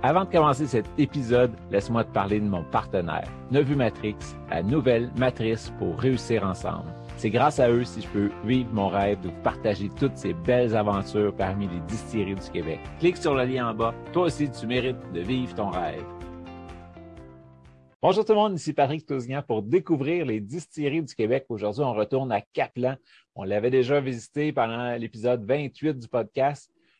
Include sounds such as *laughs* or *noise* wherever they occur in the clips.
Avant de commencer cet épisode, laisse-moi te parler de mon partenaire, Nevu Matrix, la nouvelle matrice pour réussir ensemble. C'est grâce à eux si je peux vivre mon rêve de partager toutes ces belles aventures parmi les distilleries du Québec. Clique sur le lien en bas. Toi aussi, tu mérites de vivre ton rêve. Bonjour tout le monde, ici Patrick Tousignan pour découvrir les distilleries du Québec. Aujourd'hui, on retourne à Caplan. On l'avait déjà visité pendant l'épisode 28 du podcast.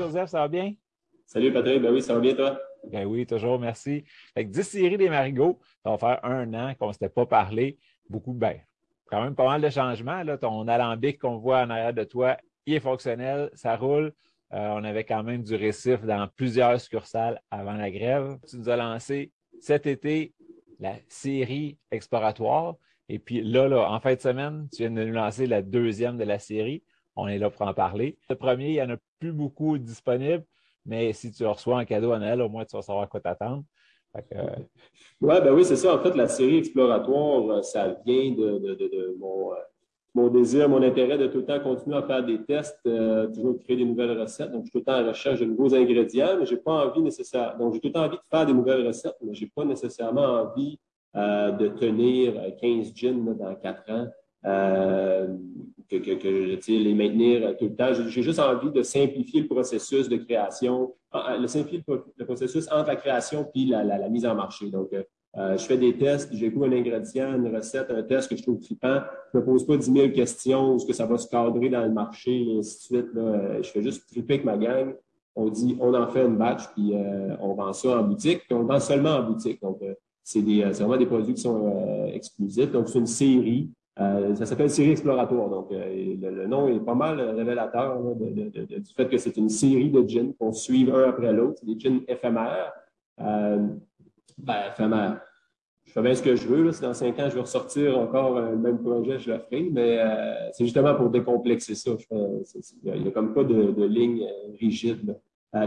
Joseph, ça va bien? Salut Patrick, ben oui, ça va bien toi? Ben oui, toujours, merci. Fait que Distillerie des Marigots, ça va faire un an qu'on ne s'était pas parlé. Beaucoup, ben, quand même pas mal de changements. Là. Ton alambic qu'on voit en arrière de toi, il est fonctionnel, ça roule. Euh, on avait quand même du récif dans plusieurs succursales avant la grève. Tu nous as lancé cet été la série exploratoire. Et puis là, là, en fin de semaine, tu viens de nous lancer la deuxième de la série. On est là pour en parler. Le premier, il n'y en a plus beaucoup disponibles, mais si tu reçois en cadeau à Noël, au moins tu vas savoir quoi t'attendre. Euh... Ouais, ben oui, c'est ça. En fait, la série exploratoire, euh, ça vient de, euh, mon, désir, mon intérêt de tout le temps continuer à faire des tests, toujours créer des nouvelles recettes. Donc, je suis tout le temps en recherche de nouveaux ingrédients, mais j'ai pas envie nécessairement. Donc, j'ai tout le temps envie de faire des nouvelles recettes, mais j'ai pas nécessairement envie de tenir 15 gins dans 4 ans. Euh, que, que, que les maintenir tout le temps. J'ai juste envie de simplifier le processus de création, le simplifier le processus entre la création puis la, mise en marché. Donc, euh, je fais des tests, j'écoute un ingrédient, une recette, un test que je trouve trippant. Je ne me pose pas 10 000 questions, est-ce que ça va se cadrer dans le marché, et ainsi de suite. Là. Je fais juste tripper avec ma gang. On dit, on en fait une batch, puis euh, on vend ça en boutique, puis on vend seulement en boutique. Donc, euh, c'est vraiment des produits qui sont exclusifs. Donc, c'est une série. Euh, ça s'appelle série exploratoire. Donc, euh, le, nom est pas mal révélateur de, de, du fait que c'est une série de gins qu'on suit un après l'autre. C'est des gins éphémères. Euh, ben, éphémères. Je fais bien ce que je veux. Dans cinq ans, je vais ressortir encore le même projet, je le ferai. Mais c'est justement pour décomplexer ça. il n'y a, comme pas de, ligne rigide.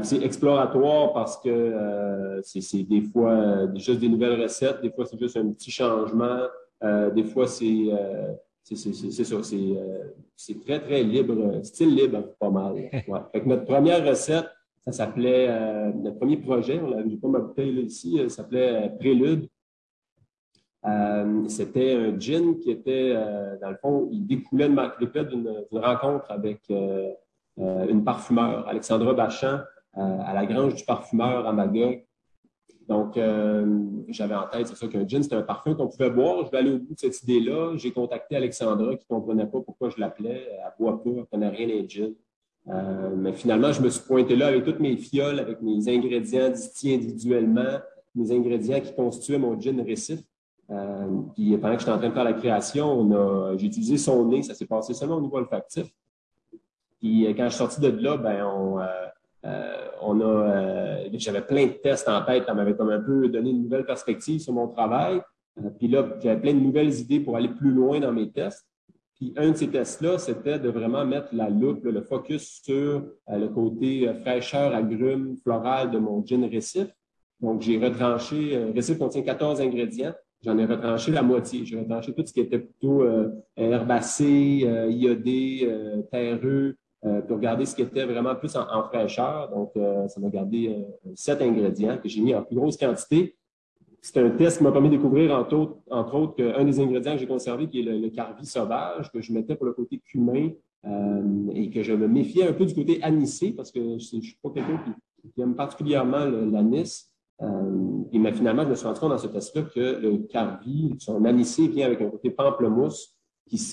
c'est exploratoire parce que c'est des fois juste des nouvelles recettes, des fois c'est juste un petit changement. Euh, des fois, c'est euh, c'est ça, euh, c'est très, très libre, style libre, pas mal. *laughs* Ouais. Fait notre première recette, ça s'appelait, notre premier projet, on n'ai pas ma bouteille ici, ça s'appelait Prélude. C'était un gin qui était, dans le fond, il découlait d'une rencontre avec une parfumeur, Alexandra Bachan, à la grange du parfumeur à Magog. Donc, euh, j'avais en tête, c'est ça, qu'un gin, c'était un parfum qu'on pouvait boire. Je vais aller au bout de cette idée-là. J'ai contacté Alexandra qui ne comprenait pas pourquoi je l'appelais. Elle ne boit pas, elle ne connaît rien des gin. Euh, mais finalement, je me suis pointé là avec toutes mes fioles, avec mes ingrédients distillés individuellement, mes ingrédients qui constituaient mon gin récif. Euh, puis pendant que j'étais en train de faire la création, j'ai utilisé son nez. Ça s'est passé seulement au niveau olfactif. Puis quand je suis sorti de là, ben on, euh, on a, euh, j'avais plein de tests en tête, ça m'avait comme un peu donné une nouvelle perspective sur mon travail. Euh, puis là, j'avais plein de nouvelles idées pour aller plus loin dans mes tests. Puis un de ces tests-là, c'était de vraiment mettre la loupe, le focus sur le côté fraîcheur, agrumes, floral de mon gin récif. Donc, j'ai retranché, récif contient 14 ingrédients. J'en ai retranché la moitié. J'ai retranché tout ce qui était plutôt herbacé, iodé, terreux, euh, pour regarder ce qui était vraiment plus en, fraîcheur. Donc, euh, ça m'a gardé euh, sept ingrédients que j'ai mis en plus grosse quantité. C'est un test qui m'a permis de découvrir, entre autres, entre autres qu'un des ingrédients que j'ai conservé, qui est le, carvi sauvage, que je mettais pour le côté cumin et que je me méfiais un peu du côté anisé parce que je ne suis pas quelqu'un qui, aime particulièrement l'anis. Et mais finalement, je me suis rendu compte dans ce test-là que le carvi, son anisé vient avec un côté pamplemousse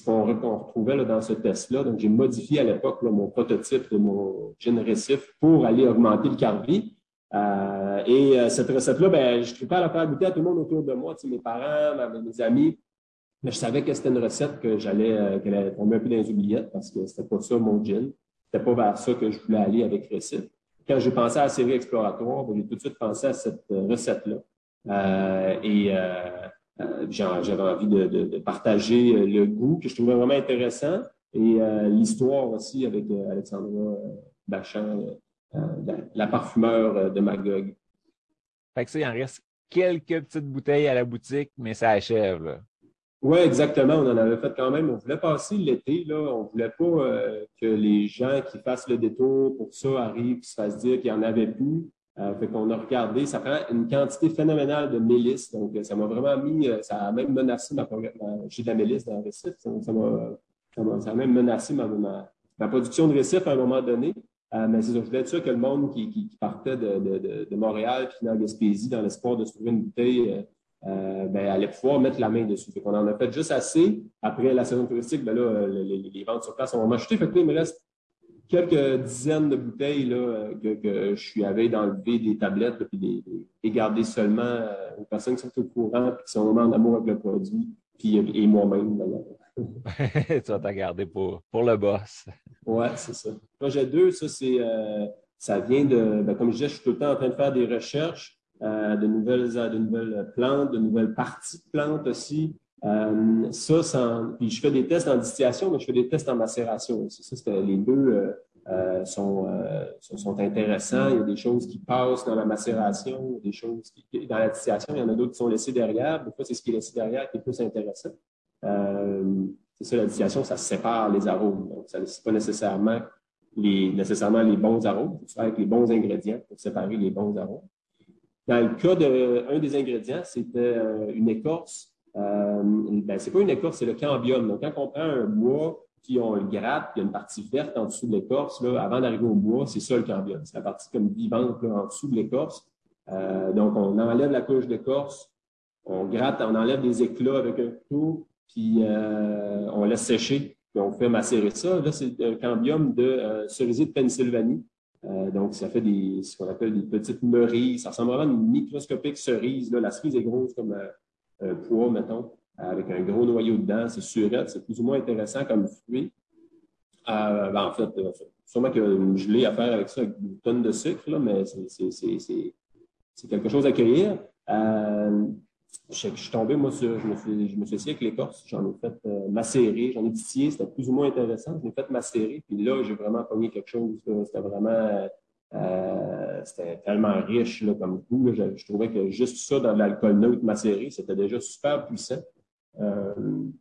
qu'on retrouvait dans ce test-là. Donc, j'ai modifié à l'époque mon prototype de mon gin récif pour aller augmenter le carvi. Euh, et euh, cette recette-là, ben, je ne pas à la faire goûter à tout le monde autour de moi, mes parents, mes amis. Mais je savais que c'était une recette que j'allais, euh, qu'elle allait tomber un peu dans les oubliettes parce que c'était pas ça mon gin. C'était pas vers ça que je voulais aller avec Récif. Quand j'ai pensé à la série exploratoire, ben, j'ai tout de suite pensé à cette recette-là. et j'avais envie de, partager le goût que je trouvais vraiment intéressant et l'histoire aussi avec Alexandra Bachand euh, la, parfumeur euh, de Magog. Fait que ça, il en reste quelques petites bouteilles à la boutique, mais ça achève. Oui, exactement. On en avait fait quand même. On voulait passer l'été. Là. On ne voulait pas euh, que les gens qui fassent le détour pour ça arrivent et se fassent dire qu'il n'y en avait plus. Fait qu'on a regardé. Ça prend une quantité phénoménale de mélisse. Donc, ça m'a vraiment mis, ça a même menacé ma, j'ai de dans le récif. Ça, a même menacé ma, production de récif à un moment donné. Euh, mais c'est je voulais être sûr que le monde qui, partait de, Montréal puis en Gaspésie dans l'espoir de se trouver une bouteille euh, euh, ben, allait pouvoir mettre la main dessus. On en a fait juste assez. Après la saison touristique, ben là, les, ventes sur place ont chuté. Fait que il me reste quelques dizaines de bouteilles là, que, je suis allé d'enlever des tablettes puis les, garder seulement aux personnes qui sont au courant et qui sont vraiment en amour avec le produit, puis et moi-même d'ailleurs. *laughs* tu vas t'en garder pour, pour le boss. Oui, c'est ça. Projet 2, ça, c'est, euh, ça vient de, ben, comme je disais, je suis tout le temps en train de faire des recherches euh, de, nouvelles, de nouvelles plantes, de nouvelles parties de plantes aussi. Euh, ça, puis je fais des tests en distillation, mais je fais des tests en macération. Ça, les deux sont, sont, intéressants. Il y a des choses qui passent dans la macération, des choses qui, dans la distillation, il y en a d'autres qui sont laissées derrière. Des fois, c'est ce qui est laissé derrière qui est plus intéressant. Euh, c'est ça, la distillation, ça sépare les arômes. Donc, ça n'est pas nécessairement les, bons arômes. Il faut faire avec les bons ingrédients pour séparer les bons arômes. Dans le cas d'un des ingrédients, c'était euh, une écorce. Euh, ben, c'est pas une écorce, c'est le cambium. Donc, quand on prend un bois, puis on le gratte, il y a une partie verte en dessous de l'écorce, là, avant d'arriver au bois, c'est ça le cambium. C'est la partie comme vivante là, en dessous de l'écorce. Euh, donc, on enlève la couche d'écorce, on gratte, on enlève des éclats avec un couteau, puis euh, on laisse sécher, puis on fait macérer ça. Là, c'est un cambium de euh, cerisier de Pennsylvanie. Donc, ça fait des, ce qu'on appelle des petites meuries. Ça ressemble vraiment à une microscopique cerise. Là. La cerise est grosse comme un poids, mettons, avec un gros noyau dedans. C'est surette, c'est plus ou moins intéressant comme fruit. Ben, en fait, sûrement qu'il y a une gelée à faire avec ça, avec une tonne de sucre, là, mais c'est quelque chose à cueillir je, suis tombé, moi, sur, je me suis, je me suis avec l'écorce, j'en ai fait euh, macérer, j'en ai titillé, c'était plus ou moins intéressant, je l'ai fait macérer, puis là, j'ai vraiment pogné quelque chose, c'était vraiment, euh, c'était tellement riche là, comme goût, je, trouvais que juste ça dans l'alcool neutre macéré, c'était déjà super puissant. Euh,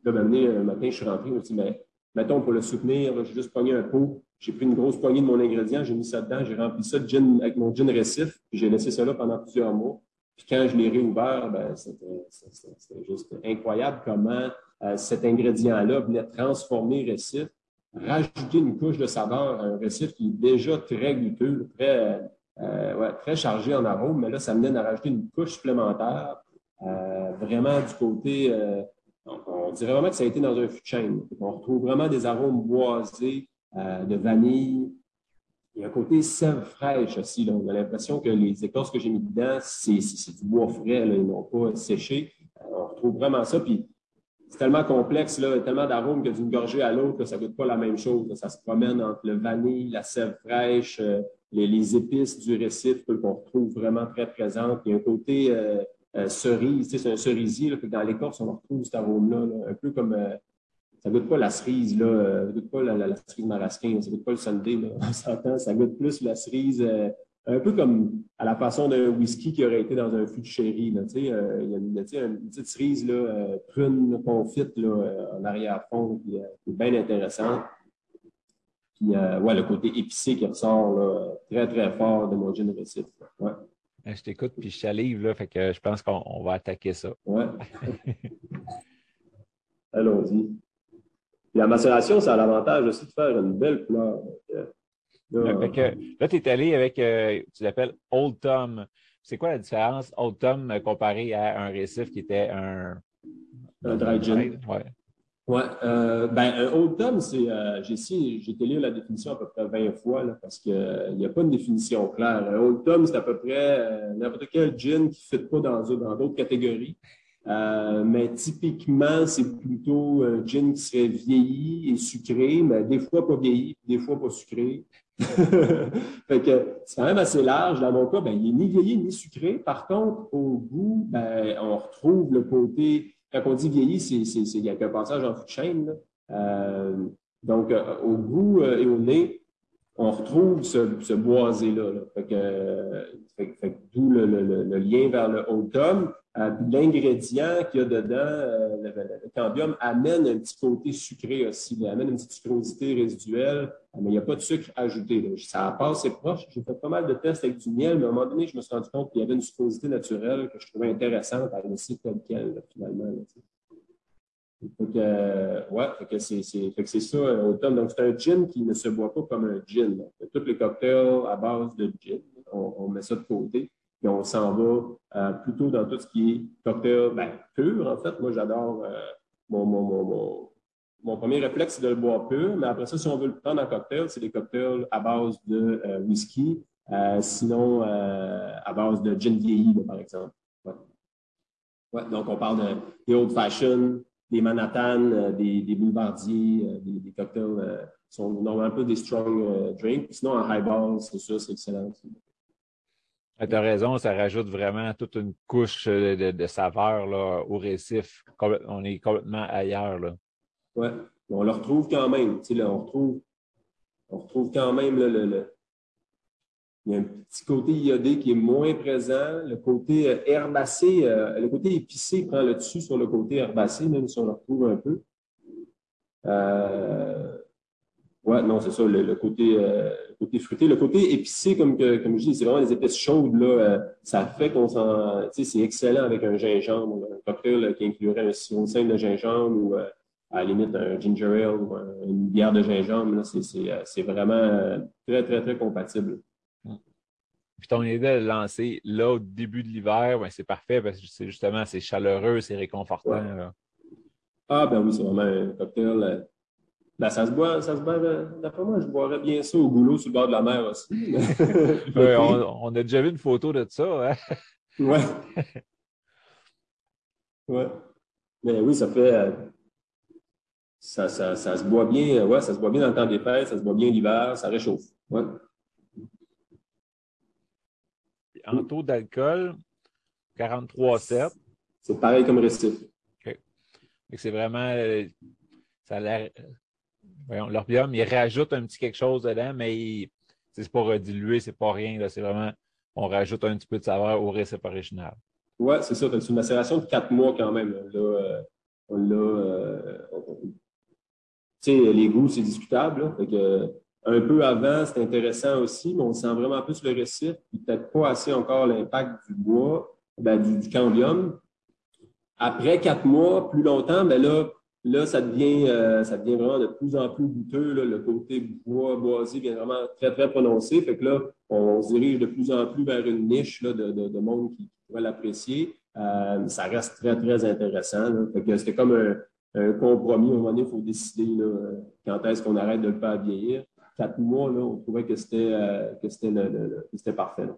là, un matin, je suis rentré, je me suis dit, mais mettons, pour le soutenir, j'ai juste pogné un pot, j'ai pris une grosse poignée de mon ingrédient, j'ai mis ça dedans, j'ai rempli ça de gin, avec mon gin récif, puis j'ai laissé ça là pendant plusieurs mois. Puis quand je l'ai réouvert, ben, c'était juste incroyable comment euh, cet ingrédient-là venait transformer récif, rajouter une couche de saveur à un récif qui est déjà très goûteux, très, euh, très chargé en arômes, mais là, ça venait de rajouter une couche supplémentaire, euh, vraiment du côté, on, dirait vraiment que ça a été dans un fût de chaîne. On retrouve vraiment des arômes boisés de vanille, il y a un côté sève fraîche aussi. On a l'impression que les écorces que j'ai mis dedans, c'est du bois frais, ils n'ont pas séché. Euh, on retrouve vraiment ça. Puis c'est tellement complexe, là, tellement d'arômes que d'une gorgée à l'autre, ça ne goûte pas la même chose. Ça se promène entre le vanille, la sève fraîche, euh, les, épices du récif qu'on retrouve vraiment très présentes. Il y a un côté euh, cerise, c'est un cerisier. Là, dans l'écorce, on retrouve cet arôme-là, un peu comme ça goûte pas la cerise, là, euh, ça goûte pas la, cerise marasquin, ça goûte pas le sundae, *laughs* on s'entend, ça goûte plus la cerise, euh, un peu comme à la façon d'un whisky qui aurait été dans un fût de sherry, là, euh, il y a une, une, petite cerise, là, prune confite, là, en arrière-fond, qui, est bien intéressante. Puis, ouais, le côté épicé qui ressort, là, très, très fort de mon gin récif. Ouais. Je t'écoute, puis je salive, là, fait que je pense qu'on va attaquer ça. Ouais. *laughs* Allons-y la macération, ça a l'avantage aussi de faire une belle couleur. Là, tu es allé avec, euh, tu l'appelles Old Tom. C'est quoi la différence Old Tom comparé à un récif qui était un. Un dry gin. Ouais. Oui, euh, ben, un Old Tom, c'est, euh, j'ai, j'ai été lire la définition à peu près 20 fois là, parce qu'il n'y a pas une définition claire. Un Old Tom, c'est à peu près euh, n'importe quel gin qui ne fit pas dans, dans d'autres catégories. Euh, mais typiquement, c'est plutôt un gin qui serait vieilli et sucré, mais des fois pas vieilli, des fois pas sucré. *laughs* fait que c'est quand même assez large. Dans mon cas, ben, il n'est ni vieilli ni sucré. Par contre, au goût, ben, on retrouve le côté quand on dit vieilli, c'est, il y a un passage en fou de chaîne. Euh, donc, euh, au goût euh, et au nez, on retrouve ce, boisé-là. Fait que, d'où le, lien vers le automne. L'ingrédient qu'il y a dedans, le, cambium, amène un petit côté sucré aussi. Il amène une petite sucrosité résiduelle, mais il n'y a pas de sucre ajouté. Ça passe, c'est proche. J'ai fait pas mal de tests avec du miel, mais à un moment donné, je me suis rendu compte qu'il y avait une sucrosité naturelle que je trouvais intéressante à laisser tel quel, finalement. Que, ouais, c'est, ça, automne. Donc, c'est un gin qui ne se boit pas comme un gin. Tous les cocktails à base de gin, on, met ça de côté. Et on s'en va euh, plutôt dans tout ce qui est cocktail ben, pur, en fait. Moi, j'adore euh, mon, mon, mon, premier réflexe, c'est de le boire pur. Mais après ça, si on veut le prendre en cocktail, c'est des cocktails à base de euh, whisky, sinon à base de gin vieilli, par exemple. Donc, on parle de, des old fashioned, des Manhattan, des, boulevardiers, des, cocktails euh, sont normalement un peu des strong drinks. Sinon, en highball, c'est ça, c'est excellent. Ah, tu as raison, ça rajoute vraiment toute une couche de, de saveur là, au récif. On est complètement ailleurs. Oui, on le retrouve quand même. On, retrouve, on retrouve quand même le, il y a un petit côté iodé qui est moins présent. Le côté euh, herbacé, euh, le côté épicé prend le dessus sur le côté herbacé, même si on le retrouve un peu. Euh, ouais, non, c'est ça, le, côté, côté fruité. Le côté épicé, comme, comme je dis, c'est vraiment les épices chaudes. Là, ça fait qu'on s'en. Tu sais, c'est excellent avec un gingembre, un cocktail qui inclurait un sirop de gingembre ou à la limite un ginger ale ou une bière de gingembre. C'est vraiment très, très, très compatible. Puis ton idée de le lancer là au début de l'hiver, ben, c'est parfait parce que c'est justement c'est chaleureux, c'est réconfortant. Ah ben oui, c'est vraiment un cocktail. Euh, ben, ça se boit, ça se boit, euh, d'après moi, je boirais bien ça au goulot sur le bord de la mer aussi. *laughs* *laughs* on, a déjà vu une photo de ça. Hein? *laughs* Ouais. ouais. Mais oui, ça fait. Euh, ça, ça, ça, se boit bien, ouais, ça se boit bien dans le temps des fêtes, ça se boit bien l'hiver, ça réchauffe. Ouais en taux d'alcool, 43,7. C'est pareil comme récif. OK. C'est vraiment. Euh, ça a l'air. l'orbium, il rajoute un petit quelque chose dedans, mais c'est pas redilué, c'est pas rien. C'est vraiment. On rajoute un petit peu de saveur au récif original. Oui, c'est ça. C'est une macération de quatre mois quand même. Là, euh, on. Euh, les goûts, c'est discutable. Là, un peu avant, c'est intéressant aussi, mais on sent vraiment plus le récif, peut-être pas assez encore l'impact du bois, ben, du, cambium. Après quatre mois, plus longtemps, ben là, là ça, devient, euh, ça devient vraiment de plus en plus goûteux. Le côté bois, boisé vient vraiment très, très prononcé. Fait que là, on, se dirige de plus en plus vers une niche de, de, monde qui, pourrait l'apprécier. Euh, ça reste très, très intéressant. Fait que c'était comme un, compromis. À un moment donné, il faut décider quand est-ce qu'on arrête de le faire vieillir quatre mois, on trouvait que c'était euh, parfait.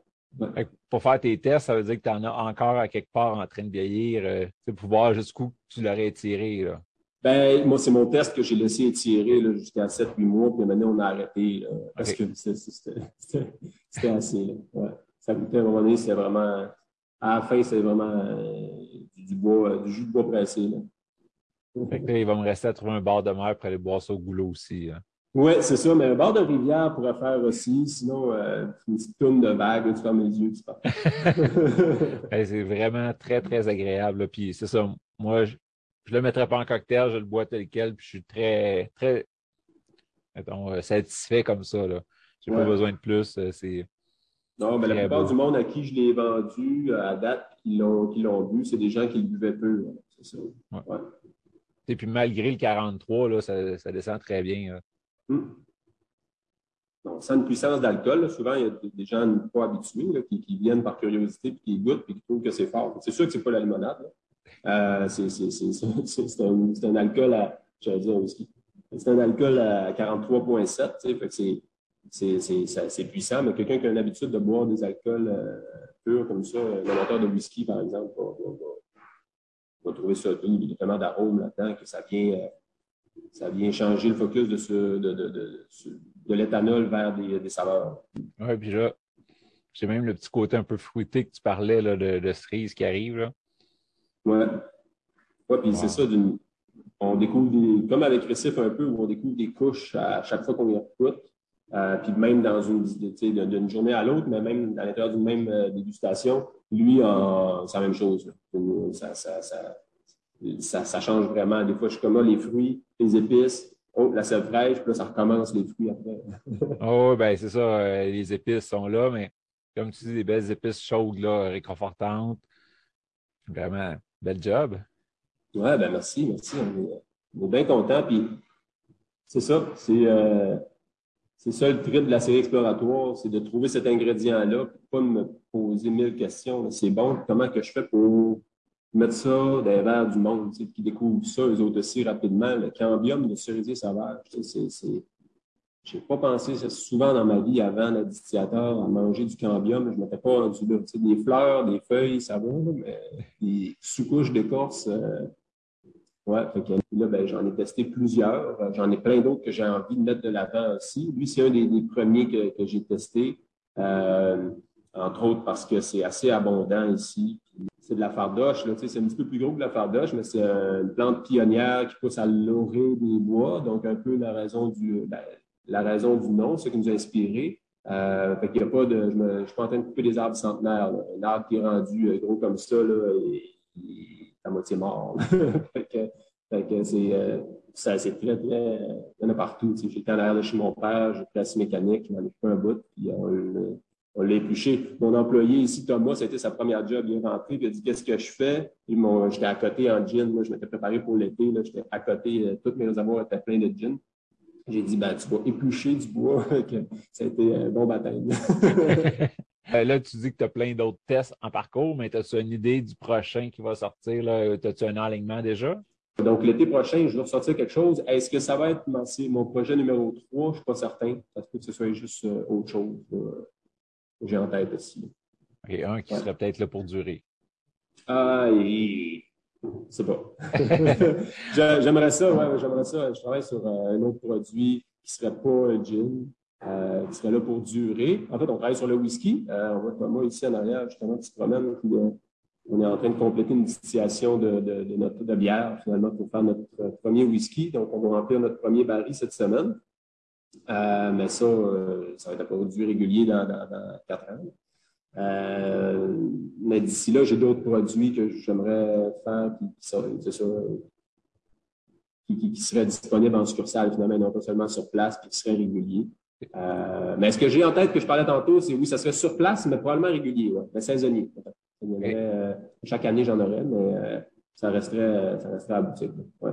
Pour faire tes tests, ça veut dire que tu en as encore à quelque part en train de vieillir, euh, pour voir jusqu'où tu l'aurais étiré. Là. Ben, moi, c'est mon test que j'ai laissé étirer jusqu'à 7-8 mois, puis maintenant, on a arrêté parce que c'était assez. Ouais. Ça goûtait à un moment donné, c'était vraiment. À la fin, c'était vraiment euh, du, bois, du jus de bois pressé. Là. il va me rester à trouver un bar de mer pour aller boire ça au goulot aussi. Oui, c'est ça, mais un bord de rivière pourrait faire aussi. Sinon, euh, une petite tourne de vague, tu fermes les yeux, tu pars. *laughs* c'est vraiment très, très agréable. Puis c'est ça, moi, je ne le mettrais pas en cocktail, je le bois tel quel, puis je suis très, très euh, satisfait comme ça. Je n'ai pas besoin de plus. Euh, c'est non, mais la plupart du monde à qui je l'ai vendu à date, qui l'ont bu, c'est des gens qui le buvaient peu. C'est ça. Et puis malgré le 43, là, ça, ça descend très bien. Donc, sans une puissance d'alcool, souvent, il y a des gens pas habitués qui, viennent par curiosité, puis qui goûtent, puis qui trouvent que c'est fort. C'est sûr que c'est pas la limonade. Euh, *laughs* c'est un, alcool à. C'est un alcool à 43,7, c'est puissant, mais quelqu'un qui a l'habitude de boire des alcools euh, purs comme ça, un amateur de whisky, par exemple, va, trouver ça doux. Il y a tellement d'arômes là-dedans que ça vient, euh, ça vient changer le focus de, de, de, de, de l'éthanol vers des, saveurs. Oui, puis là, j'ai même le petit côté un peu fruité que tu parlais là, de, de cerise qui arrive. Oui. Ouais, puis c'est ça, on découvre des, comme avec Récif un peu, où on découvre des couches à chaque fois qu'on y écoute. Euh, puis même dans une, d'une journée à l'autre, mais même à l'intérieur d'une même euh, dégustation, lui, c'est la même chose. Ça, ça, ça, ça, change vraiment. Des fois, je suis comme là, les fruits, les épices, oh, la sève fraîche, puis là, ça recommence les fruits après. *laughs* oh, ben c'est ça, euh, les épices sont là, mais comme tu dis, des belles épices chaudes, là, réconfortantes. Vraiment, bel job. Ouais, ben merci, merci. On est, bien contents. Puis c'est ça, c'est euh, c'est ça le trip de la série exploratoire, c'est de trouver cet ingrédient-là, pas me poser mille questions. C'est bon, comment que je fais pour mettre ça dans les verres du monde, qui découvrent ça, eux autres aussi, rapidement. Le cambium de cerisier sauvage, c'est je n'ai pas pensé souvent dans ma vie avant le distillateur à manger du cambium. Je ne m'étais pas rendu là. des fleurs, des feuilles, ça va, mais des sous-couches d'écorce. Euh, ouais, là, ben, j'en ai testé plusieurs. J'en ai plein d'autres que j'ai envie de mettre de l'avant aussi. Lui, c'est un des, premiers que, j'ai testé. Euh, entre autres parce que c'est assez abondant ici. C'est de la fardoche, c'est un petit peu plus gros que la fardoche, mais c'est une plante pionnière qui pousse à l'orée des bois, donc un peu la raison du, ben, la raison du nom, ce qui nous a inspiré. Euh, fait qu'il y a pas de. Je ne suis pas en train de couper des arbres centenaires. Un arbre qui est rendu euh, gros comme ça, là, il, est à moitié mort. *laughs* fait que, c'est, euh, ça, c'est très, très. Il y en a partout. J'étais en arrière de chez mon père, j'ai placé mécanique, il m'en a fait un bout, puis on, l'a épluché. Mon employé ici, Thomas, c'était sa première job. Il est rentré, il a dit Qu'est-ce que je fais? J'étais à côté en gin. Moi, je m'étais préparé pour l'été. J'étais à côté, euh, tous mes réservoirs étaient pleins de gin. J'ai dit, ben, tu vas éplucher du bois. *laughs* ça a été un bon baptême. *laughs* Euh, là, tu dis que tu as plein d'autres tests en parcours, mais as-tu une idée du prochain qui va sortir? As-tu un alignement déjà? Donc, l'été prochain, je vais ressortir quelque chose. Est-ce que ça va être mon, projet numéro 3? Je ne suis pas certain. Ça se peut que ce soit juste euh, autre chose que j'ai en tête aussi. OK, un qui serait peut-être là pour durer. Ah, et *laughs* c'est pas. *laughs* j'aimerais ça, ouais, j'aimerais ça. Je travaille sur euh, un autre produit qui serait pas un gin, euh, qui serait là pour durer. En fait, on travaille sur le whisky. Euh, on voit Thomas ici en arrière, justement, qui se promène. on est en train de compléter une distillation de, de, notre de bière, finalement, pour faire notre premier whisky. Donc, on va remplir notre premier baril cette semaine. mais ça, ça va être un produit régulier dans, dans quatre ans. Euh, mais d'ici là, j'ai d'autres produits que j'aimerais faire qui, qui, qui, seraient disponibles en succursale, finalement, non pas seulement sur place, puis qui seraient réguliers. Euh, mais ce que j'ai en tête que je parlais tantôt, c'est oui, ça serait sur place, mais probablement régulier, ouais, mais saisonnier. Euh, chaque année, j'en aurais, mais ça resterait, ça resterait à boutique. Ouais.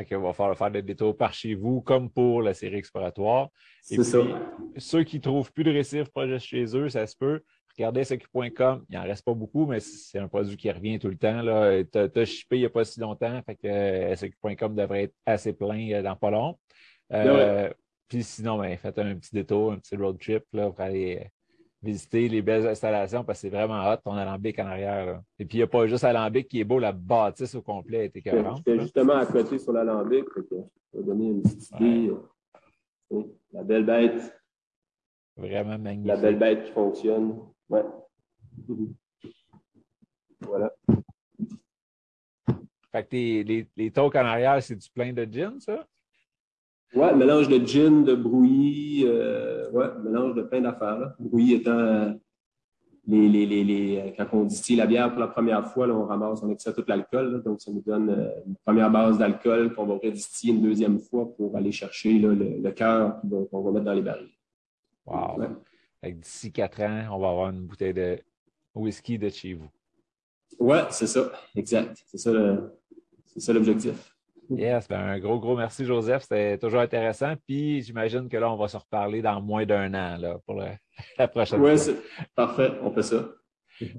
OK, on va faire, faire des détours par chez vous, comme pour la série exploratoire. C'est ça. Ceux qui ne trouvent plus de récifs projet chez eux, ça se peut. Regardez SQ.com, il n'en reste pas beaucoup, mais c'est un produit qui revient tout le temps. Tu as, shippé il n'y a pas si longtemps, fait que euh, SQ.com devrait être assez plein euh, dans pas long. Euh, puis sinon, ben, faites un petit détour, un petit road trip là, pour aller visiter les belles installations parce que c'est vraiment hot ton alambic en arrière. Et puis il n'y a pas juste alambic qui est beau, la bâtisse au complet est écœurante. J'étais justement à côté sur l'alambic, je vais donner une petite idée. La belle bête. Vraiment magnifique. La belle bête qui fonctionne. Ouais. Voilà. Fait que les, les talks en arrière, c'est du plein de gin, ça? Ouais, mélange de gin, de brouillis, euh, ouais, mélange de plein d'affaires. Brouillis étant euh, les, les, les, les, quand on distille la bière pour la première fois, là, on ramasse, on extrait tout l'alcool, donc ça nous donne euh, une première base d'alcool qu'on va redistiller une deuxième fois pour aller chercher là, le, le cœur qu'on va mettre dans les barils. Wow d'ici quatre ans, on va avoir une bouteille de whisky de chez vous. Oui, c'est ça, exact. C'est ça l'objectif. Yes, ben un gros, gros merci, Joseph. C'était toujours intéressant. Puis j'imagine que là, on va se reparler dans moins d'un an là, pour *laughs* la prochaine fois. Oui, parfait. On fait ça.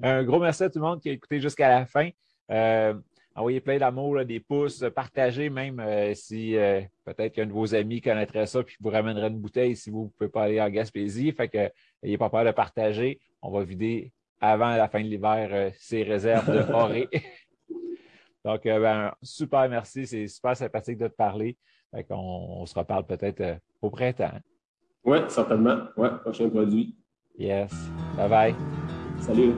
Un gros merci à tout le monde qui a écouté jusqu'à la fin. Euh, envoyez plein d'amour, des pouces, partagez même euh, si euh, peut-être qu'un de vos amis connaîtrait ça puis vous ramènerait une bouteille si vous ne pouvez pas aller en Gaspésie. Fait que n'ayez pas peur de partager. On va vider avant la fin de l'hiver ces réserves de *laughs* forêt. *laughs* Donc, ben, super merci. C'est super sympathique de te parler. Fait qu'on on se reparle peut-être au printemps. Oui, certainement. Oui, prochain produit. Yes. Bye bye. Salut.